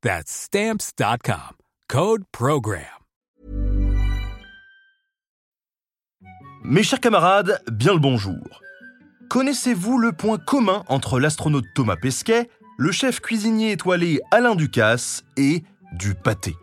That's. Code PROGRAM. Mes chers camarades, bien le bonjour. Connaissez-vous le point commun entre l'astronaute Thomas Pesquet, le chef cuisinier étoilé Alain Ducasse et du pâté?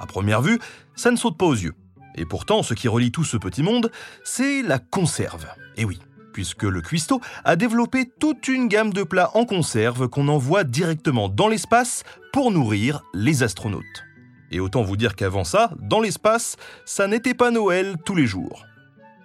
À première vue, ça ne saute pas aux yeux. Et pourtant, ce qui relie tout ce petit monde, c'est la conserve. Et oui, puisque le cuistot a développé toute une gamme de plats en conserve qu'on envoie directement dans l'espace pour nourrir les astronautes. Et autant vous dire qu'avant ça, dans l'espace, ça n'était pas Noël tous les jours.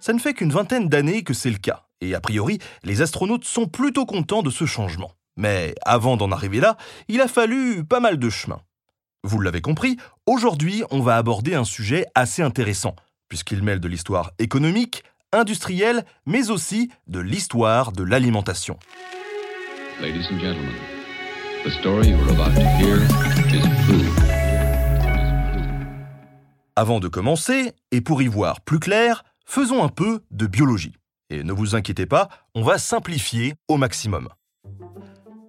Ça ne fait qu'une vingtaine d'années que c'est le cas, et a priori, les astronautes sont plutôt contents de ce changement. Mais avant d'en arriver là, il a fallu pas mal de chemin. Vous l'avez compris, aujourd'hui on va aborder un sujet assez intéressant, puisqu'il mêle de l'histoire économique, industrielle, mais aussi de l'histoire de l'alimentation. Avant de commencer, et pour y voir plus clair, faisons un peu de biologie. Et ne vous inquiétez pas, on va simplifier au maximum.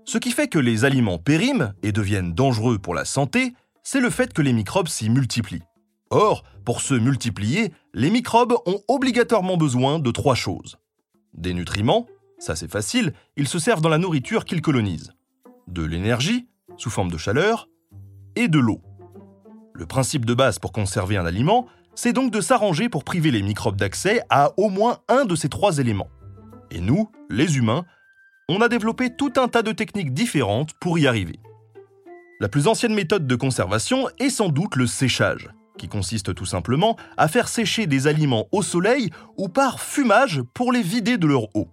Ce qui fait que les aliments périment et deviennent dangereux pour la santé, c'est le fait que les microbes s'y multiplient. Or, pour se multiplier, les microbes ont obligatoirement besoin de trois choses. Des nutriments, ça c'est facile, ils se servent dans la nourriture qu'ils colonisent. De l'énergie, sous forme de chaleur, et de l'eau. Le principe de base pour conserver un aliment, c'est donc de s'arranger pour priver les microbes d'accès à au moins un de ces trois éléments. Et nous, les humains, on a développé tout un tas de techniques différentes pour y arriver. La plus ancienne méthode de conservation est sans doute le séchage, qui consiste tout simplement à faire sécher des aliments au soleil ou par fumage pour les vider de leur eau.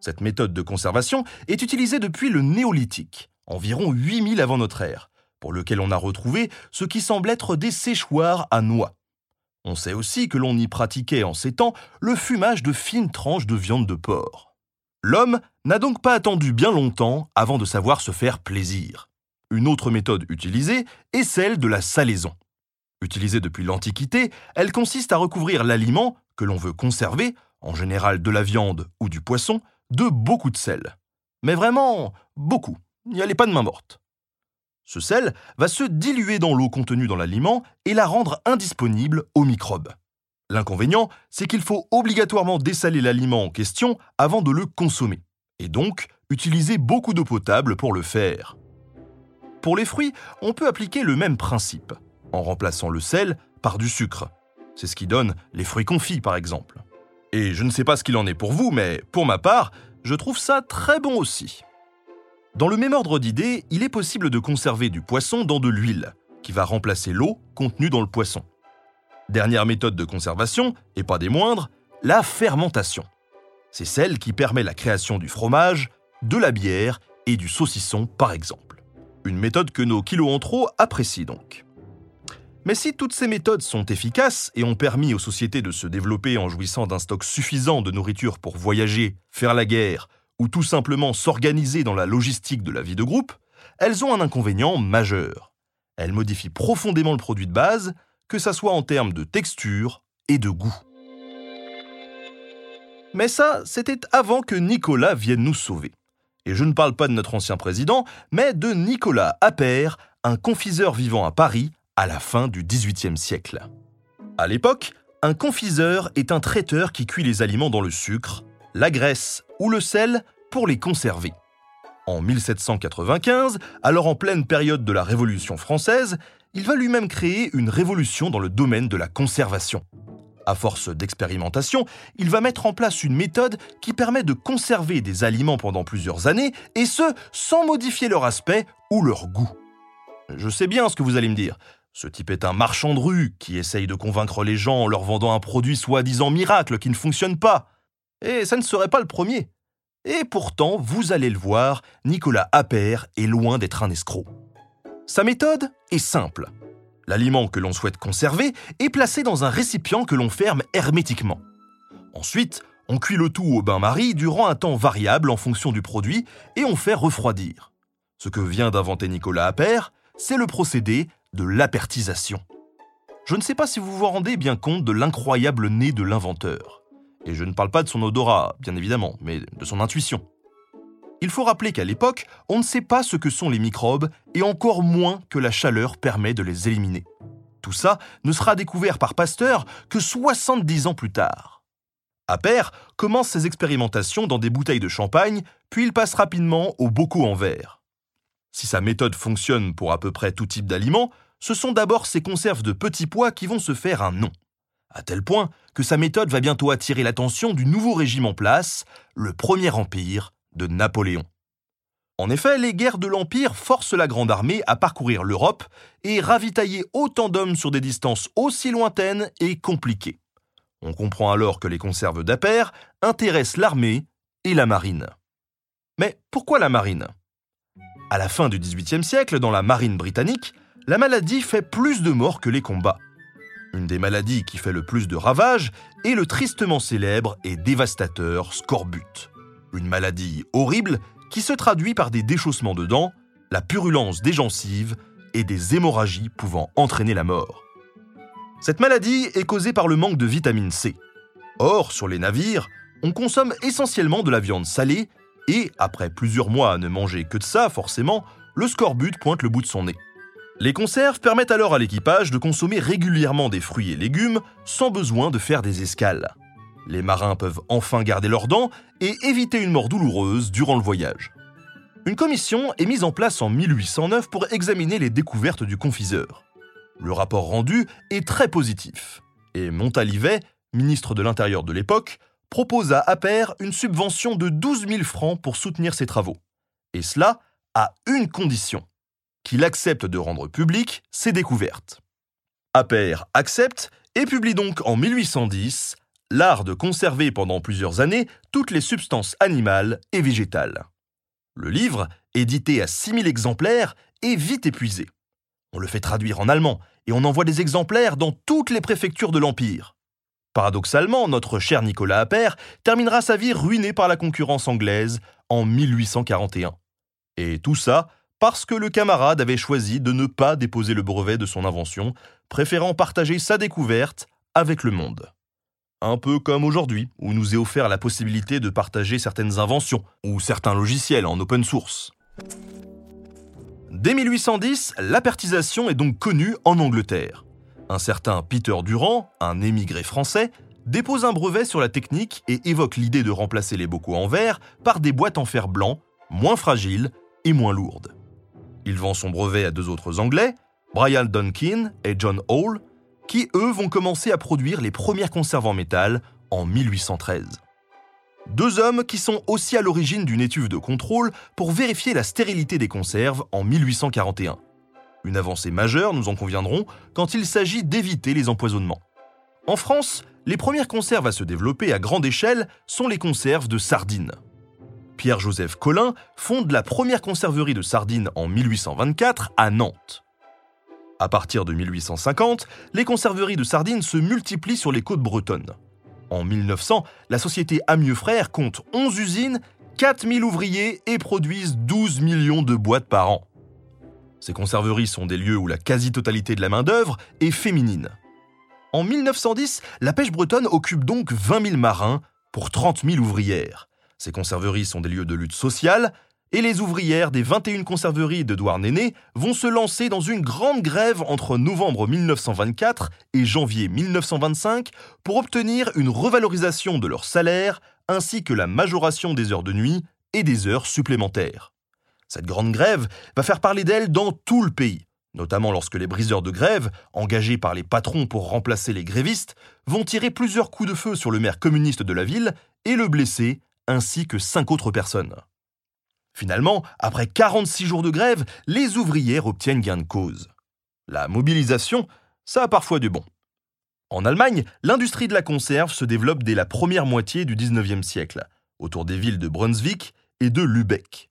Cette méthode de conservation est utilisée depuis le néolithique, environ 8000 avant notre ère, pour lequel on a retrouvé ce qui semble être des séchoirs à noix. On sait aussi que l'on y pratiquait en ces temps le fumage de fines tranches de viande de porc. L'homme n'a donc pas attendu bien longtemps avant de savoir se faire plaisir. Une autre méthode utilisée est celle de la salaison. Utilisée depuis l'Antiquité, elle consiste à recouvrir l'aliment que l'on veut conserver, en général de la viande ou du poisson, de beaucoup de sel. Mais vraiment beaucoup. N'y allez pas de main morte. Ce sel va se diluer dans l'eau contenue dans l'aliment et la rendre indisponible aux microbes. L'inconvénient, c'est qu'il faut obligatoirement dessaler l'aliment en question avant de le consommer, et donc utiliser beaucoup d'eau potable pour le faire. Pour les fruits, on peut appliquer le même principe, en remplaçant le sel par du sucre. C'est ce qui donne les fruits confits, par exemple. Et je ne sais pas ce qu'il en est pour vous, mais pour ma part, je trouve ça très bon aussi. Dans le même ordre d'idées, il est possible de conserver du poisson dans de l'huile, qui va remplacer l'eau contenue dans le poisson. Dernière méthode de conservation, et pas des moindres, la fermentation. C'est celle qui permet la création du fromage, de la bière et du saucisson par exemple. Une méthode que nos kilos en trop apprécient donc. Mais si toutes ces méthodes sont efficaces et ont permis aux sociétés de se développer en jouissant d'un stock suffisant de nourriture pour voyager, faire la guerre ou tout simplement s'organiser dans la logistique de la vie de groupe, elles ont un inconvénient majeur. Elles modifient profondément le produit de base, que ça soit en termes de texture et de goût. Mais ça, c'était avant que Nicolas vienne nous sauver. Et je ne parle pas de notre ancien président, mais de Nicolas Appert, un confiseur vivant à Paris à la fin du XVIIIe siècle. À l'époque, un confiseur est un traiteur qui cuit les aliments dans le sucre, la graisse ou le sel pour les conserver. En 1795, alors en pleine période de la Révolution française, il va lui-même créer une révolution dans le domaine de la conservation. À force d'expérimentation, il va mettre en place une méthode qui permet de conserver des aliments pendant plusieurs années, et ce, sans modifier leur aspect ou leur goût. Je sais bien ce que vous allez me dire. Ce type est un marchand de rue qui essaye de convaincre les gens en leur vendant un produit soi-disant miracle qui ne fonctionne pas. Et ça ne serait pas le premier. Et pourtant, vous allez le voir, Nicolas Appert est loin d'être un escroc. Sa méthode est simple. L'aliment que l'on souhaite conserver est placé dans un récipient que l'on ferme hermétiquement. Ensuite, on cuit le tout au bain-marie durant un temps variable en fonction du produit et on fait refroidir. Ce que vient d'inventer Nicolas Appert, c'est le procédé de l'apertisation. Je ne sais pas si vous vous rendez bien compte de l'incroyable nez de l'inventeur. Et je ne parle pas de son odorat, bien évidemment, mais de son intuition. Il faut rappeler qu'à l'époque, on ne sait pas ce que sont les microbes et encore moins que la chaleur permet de les éliminer. Tout ça ne sera découvert par Pasteur que 70 ans plus tard. Appert commence ses expérimentations dans des bouteilles de champagne, puis il passe rapidement aux bocaux en verre. Si sa méthode fonctionne pour à peu près tout type d'aliments, ce sont d'abord ses conserves de petits pois qui vont se faire un nom. À tel point que sa méthode va bientôt attirer l'attention du nouveau régime en place, le Premier Empire de Napoléon. En effet, les guerres de l'Empire forcent la Grande Armée à parcourir l'Europe et ravitailler autant d'hommes sur des distances aussi lointaines et compliquées. On comprend alors que les conserves d'Appert intéressent l'armée et la marine. Mais pourquoi la marine? À la fin du XVIIIe siècle, dans la marine britannique, la maladie fait plus de morts que les combats. Une des maladies qui fait le plus de ravages est le tristement célèbre et dévastateur scorbut. Une maladie horrible qui se traduit par des déchaussements de dents, la purulence des gencives et des hémorragies pouvant entraîner la mort. Cette maladie est causée par le manque de vitamine C. Or, sur les navires, on consomme essentiellement de la viande salée et, après plusieurs mois à ne manger que de ça, forcément, le scorbut pointe le bout de son nez. Les conserves permettent alors à l'équipage de consommer régulièrement des fruits et légumes sans besoin de faire des escales. Les marins peuvent enfin garder leurs dents et éviter une mort douloureuse durant le voyage. Une commission est mise en place en 1809 pour examiner les découvertes du confiseur. Le rapport rendu est très positif, et Montalivet, ministre de l'Intérieur de l'époque, propose à Appert une subvention de 12 000 francs pour soutenir ses travaux. Et cela à une condition qu'il accepte de rendre publiques ses découvertes. Appert accepte et publie donc en 1810 L'art de conserver pendant plusieurs années toutes les substances animales et végétales. Le livre, édité à 6000 exemplaires, est vite épuisé. On le fait traduire en allemand et on envoie des exemplaires dans toutes les préfectures de l'Empire. Paradoxalement, notre cher Nicolas Appert terminera sa vie ruiné par la concurrence anglaise en 1841. Et tout ça parce que le camarade avait choisi de ne pas déposer le brevet de son invention, préférant partager sa découverte avec le monde. Un peu comme aujourd'hui, où nous est offert la possibilité de partager certaines inventions ou certains logiciels en open source. Dès 1810, l'apertisation est donc connue en Angleterre. Un certain Peter Durand, un émigré français, dépose un brevet sur la technique et évoque l'idée de remplacer les bocaux en verre par des boîtes en fer blanc, moins fragiles et moins lourdes. Il vend son brevet à deux autres Anglais, Brian Duncan et John Hall, qui eux vont commencer à produire les premières conserves en métal en 1813. Deux hommes qui sont aussi à l'origine d'une étude de contrôle pour vérifier la stérilité des conserves en 1841. Une avancée majeure, nous en conviendrons, quand il s'agit d'éviter les empoisonnements. En France, les premières conserves à se développer à grande échelle sont les conserves de sardines. Pierre-Joseph Collin fonde la première conserverie de sardines en 1824 à Nantes. À partir de 1850, les conserveries de sardines se multiplient sur les côtes bretonnes. En 1900, la société Amieux Frères compte 11 usines, 4000 ouvriers et produisent 12 millions de boîtes par an. Ces conserveries sont des lieux où la quasi-totalité de la main-d'œuvre est féminine. En 1910, la pêche bretonne occupe donc 20 000 marins pour 30 000 ouvrières. Ces conserveries sont des lieux de lutte sociale, et les ouvrières des 21 conserveries de Douarnenez vont se lancer dans une grande grève entre novembre 1924 et janvier 1925 pour obtenir une revalorisation de leur salaire ainsi que la majoration des heures de nuit et des heures supplémentaires. Cette grande grève va faire parler d'elle dans tout le pays. notamment lorsque les briseurs de grève, engagés par les patrons pour remplacer les grévistes, vont tirer plusieurs coups de feu sur le maire communiste de la ville et le blesser, ainsi que cinq autres personnes. Finalement, après 46 jours de grève, les ouvrières obtiennent gain de cause. La mobilisation, ça a parfois du bon. En Allemagne, l'industrie de la conserve se développe dès la première moitié du 19e siècle, autour des villes de Brunswick et de Lübeck.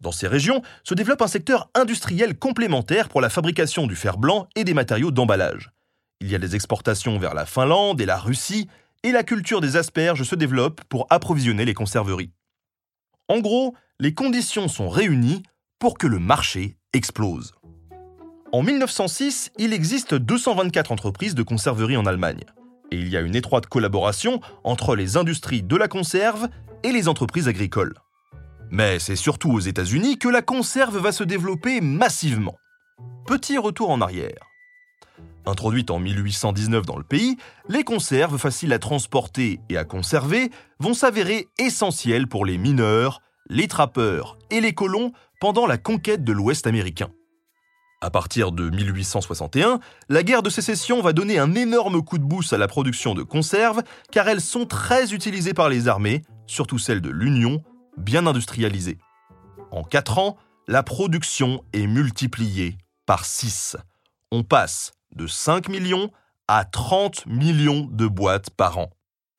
Dans ces régions se développe un secteur industriel complémentaire pour la fabrication du fer blanc et des matériaux d'emballage. Il y a des exportations vers la Finlande et la Russie, et la culture des asperges se développe pour approvisionner les conserveries. En gros, les conditions sont réunies pour que le marché explose. En 1906, il existe 224 entreprises de conserverie en Allemagne. Et il y a une étroite collaboration entre les industries de la conserve et les entreprises agricoles. Mais c'est surtout aux États-Unis que la conserve va se développer massivement. Petit retour en arrière. Introduites en 1819 dans le pays, les conserves faciles à transporter et à conserver vont s'avérer essentielles pour les mineurs, les trappeurs et les colons pendant la conquête de l'Ouest américain. À partir de 1861, la guerre de sécession va donner un énorme coup de boost à la production de conserves, car elles sont très utilisées par les armées, surtout celles de l'Union, bien industrialisées. En 4 ans, la production est multipliée par 6. On passe de 5 millions à 30 millions de boîtes par an.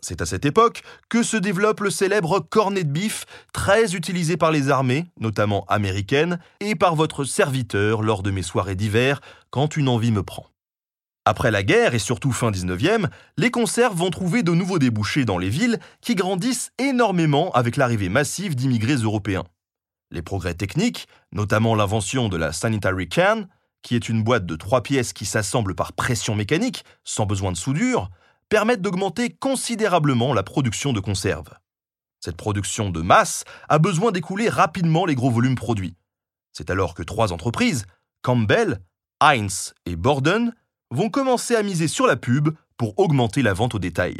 C'est à cette époque que se développe le célèbre cornet de bif, très utilisé par les armées, notamment américaines, et par votre serviteur lors de mes soirées d'hiver, quand une envie me prend. Après la guerre et surtout fin 19e, les conserves vont trouver de nouveaux débouchés dans les villes qui grandissent énormément avec l'arrivée massive d'immigrés européens. Les progrès techniques, notamment l'invention de la sanitary can, qui est une boîte de trois pièces qui s'assemble par pression mécanique, sans besoin de soudure, permettent d'augmenter considérablement la production de conserves. Cette production de masse a besoin d'écouler rapidement les gros volumes produits. C'est alors que trois entreprises, Campbell, Heinz et Borden, vont commencer à miser sur la pub pour augmenter la vente au détail.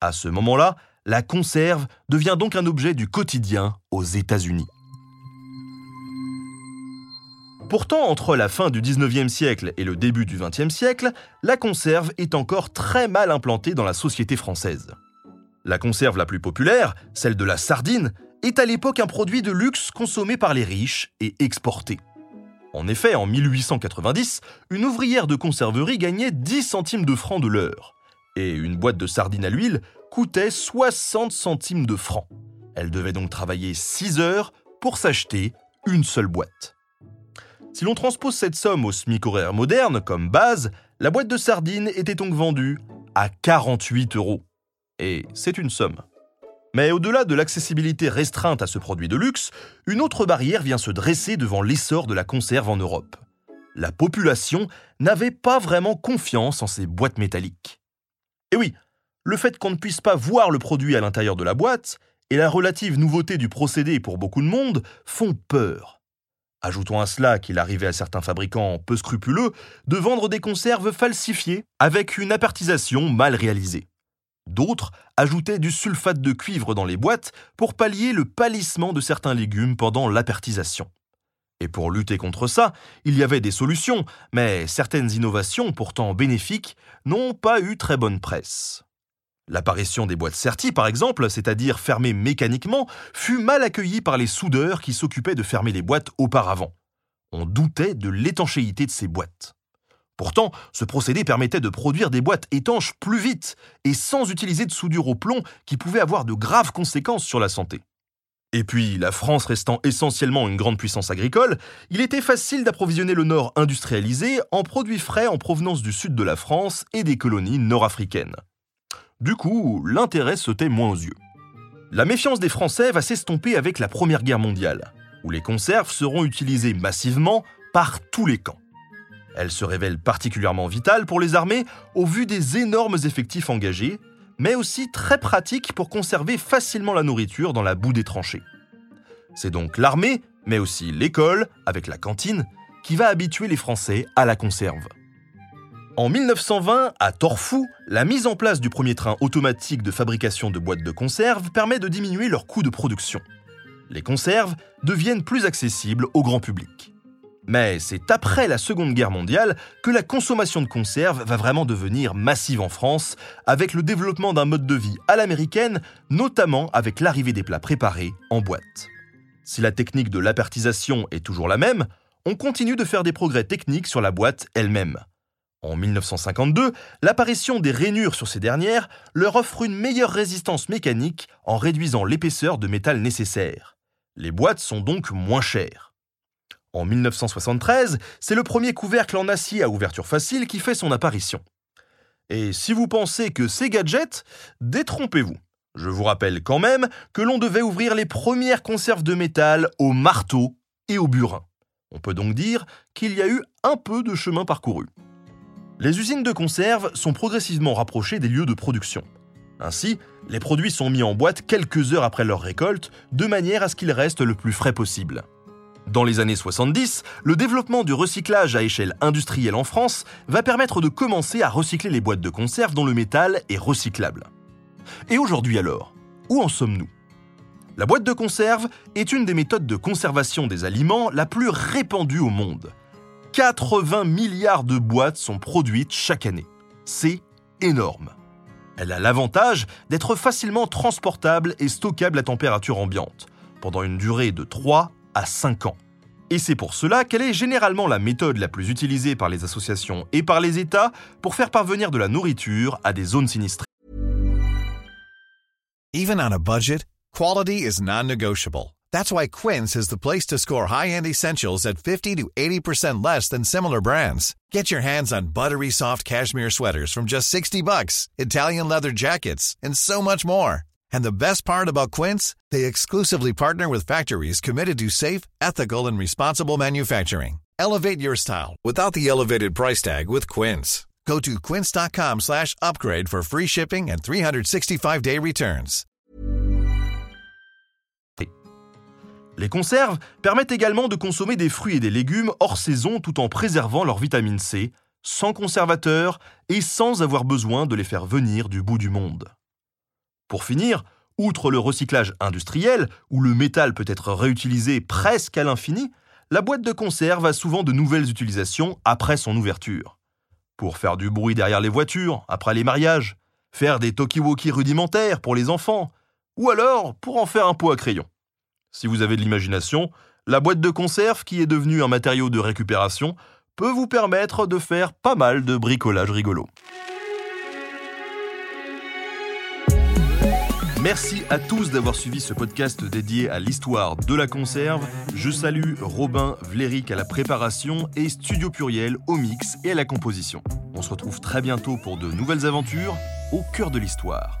À ce moment-là, la conserve devient donc un objet du quotidien aux États-Unis. Pourtant, entre la fin du 19e siècle et le début du 20e siècle, la conserve est encore très mal implantée dans la société française. La conserve la plus populaire, celle de la sardine, est à l'époque un produit de luxe consommé par les riches et exporté. En effet, en 1890, une ouvrière de conserverie gagnait 10 centimes de francs de l'heure, et une boîte de sardines à l'huile coûtait 60 centimes de francs. Elle devait donc travailler 6 heures pour s'acheter une seule boîte. Si l'on transpose cette somme au SMIC horaire moderne comme base, la boîte de sardines était donc vendue à 48 euros. Et c'est une somme. Mais au-delà de l'accessibilité restreinte à ce produit de luxe, une autre barrière vient se dresser devant l'essor de la conserve en Europe. La population n'avait pas vraiment confiance en ces boîtes métalliques. Et oui, le fait qu'on ne puisse pas voir le produit à l'intérieur de la boîte et la relative nouveauté du procédé pour beaucoup de monde font peur. Ajoutons à cela qu'il arrivait à certains fabricants peu scrupuleux de vendre des conserves falsifiées avec une apertisation mal réalisée. D'autres ajoutaient du sulfate de cuivre dans les boîtes pour pallier le pâlissement de certains légumes pendant l'apertisation. Et pour lutter contre ça, il y avait des solutions, mais certaines innovations pourtant bénéfiques n'ont pas eu très bonne presse. L'apparition des boîtes serties, par exemple, c'est-à-dire fermées mécaniquement, fut mal accueillie par les soudeurs qui s'occupaient de fermer les boîtes auparavant. On doutait de l'étanchéité de ces boîtes. Pourtant, ce procédé permettait de produire des boîtes étanches plus vite et sans utiliser de soudure au plomb qui pouvait avoir de graves conséquences sur la santé. Et puis, la France restant essentiellement une grande puissance agricole, il était facile d'approvisionner le Nord industrialisé en produits frais en provenance du sud de la France et des colonies nord-africaines. Du coup, l'intérêt sautait moins aux yeux. La méfiance des Français va s'estomper avec la Première Guerre mondiale, où les conserves seront utilisées massivement par tous les camps. Elles se révèlent particulièrement vitales pour les armées au vu des énormes effectifs engagés, mais aussi très pratiques pour conserver facilement la nourriture dans la boue des tranchées. C'est donc l'armée, mais aussi l'école, avec la cantine, qui va habituer les Français à la conserve. En 1920, à Torfou, la mise en place du premier train automatique de fabrication de boîtes de conserve permet de diminuer leur coût de production. Les conserves deviennent plus accessibles au grand public. Mais c'est après la Seconde Guerre mondiale que la consommation de conserves va vraiment devenir massive en France, avec le développement d'un mode de vie à l'américaine, notamment avec l'arrivée des plats préparés en boîte. Si la technique de l'apertisation est toujours la même, on continue de faire des progrès techniques sur la boîte elle-même. En 1952, l'apparition des rainures sur ces dernières leur offre une meilleure résistance mécanique en réduisant l'épaisseur de métal nécessaire. Les boîtes sont donc moins chères. En 1973, c'est le premier couvercle en acier à ouverture facile qui fait son apparition. Et si vous pensez que c'est gadget, détrompez-vous. Je vous rappelle quand même que l'on devait ouvrir les premières conserves de métal au marteau et au burin. On peut donc dire qu'il y a eu un peu de chemin parcouru. Les usines de conserve sont progressivement rapprochées des lieux de production. Ainsi, les produits sont mis en boîte quelques heures après leur récolte, de manière à ce qu'ils restent le plus frais possible. Dans les années 70, le développement du recyclage à échelle industrielle en France va permettre de commencer à recycler les boîtes de conserve dont le métal est recyclable. Et aujourd'hui alors, où en sommes-nous? La boîte de conserve est une des méthodes de conservation des aliments la plus répandue au monde. 80 milliards de boîtes sont produites chaque année. C'est énorme. Elle a l'avantage d'être facilement transportable et stockable à température ambiante, pendant une durée de 3 à 5 ans. Et c'est pour cela qu'elle est généralement la méthode la plus utilisée par les associations et par les États pour faire parvenir de la nourriture à des zones sinistrées. Even on a budget, quality is non-negotiable. That's why Quince is the place to score high-end essentials at 50 to 80% less than similar brands. Get your hands on buttery soft cashmere sweaters from just 60 bucks, Italian leather jackets, and so much more. And the best part about Quince, they exclusively partner with factories committed to safe, ethical and responsible manufacturing. Elevate your style without the elevated price tag with Quince. Go to quince.com/upgrade for free shipping and 365-day returns. Les conserves permettent également de consommer des fruits et des légumes hors saison tout en préservant leur vitamine C, sans conservateur et sans avoir besoin de les faire venir du bout du monde. Pour finir, outre le recyclage industriel, où le métal peut être réutilisé presque à l'infini, la boîte de conserve a souvent de nouvelles utilisations après son ouverture. Pour faire du bruit derrière les voitures, après les mariages, faire des talkie-walkie rudimentaires pour les enfants, ou alors pour en faire un pot à crayon. Si vous avez de l'imagination, la boîte de conserve, qui est devenue un matériau de récupération, peut vous permettre de faire pas mal de bricolage rigolo. Merci à tous d'avoir suivi ce podcast dédié à l'histoire de la conserve. Je salue Robin Vléric à la préparation et Studio Pluriel au mix et à la composition. On se retrouve très bientôt pour de nouvelles aventures au cœur de l'histoire.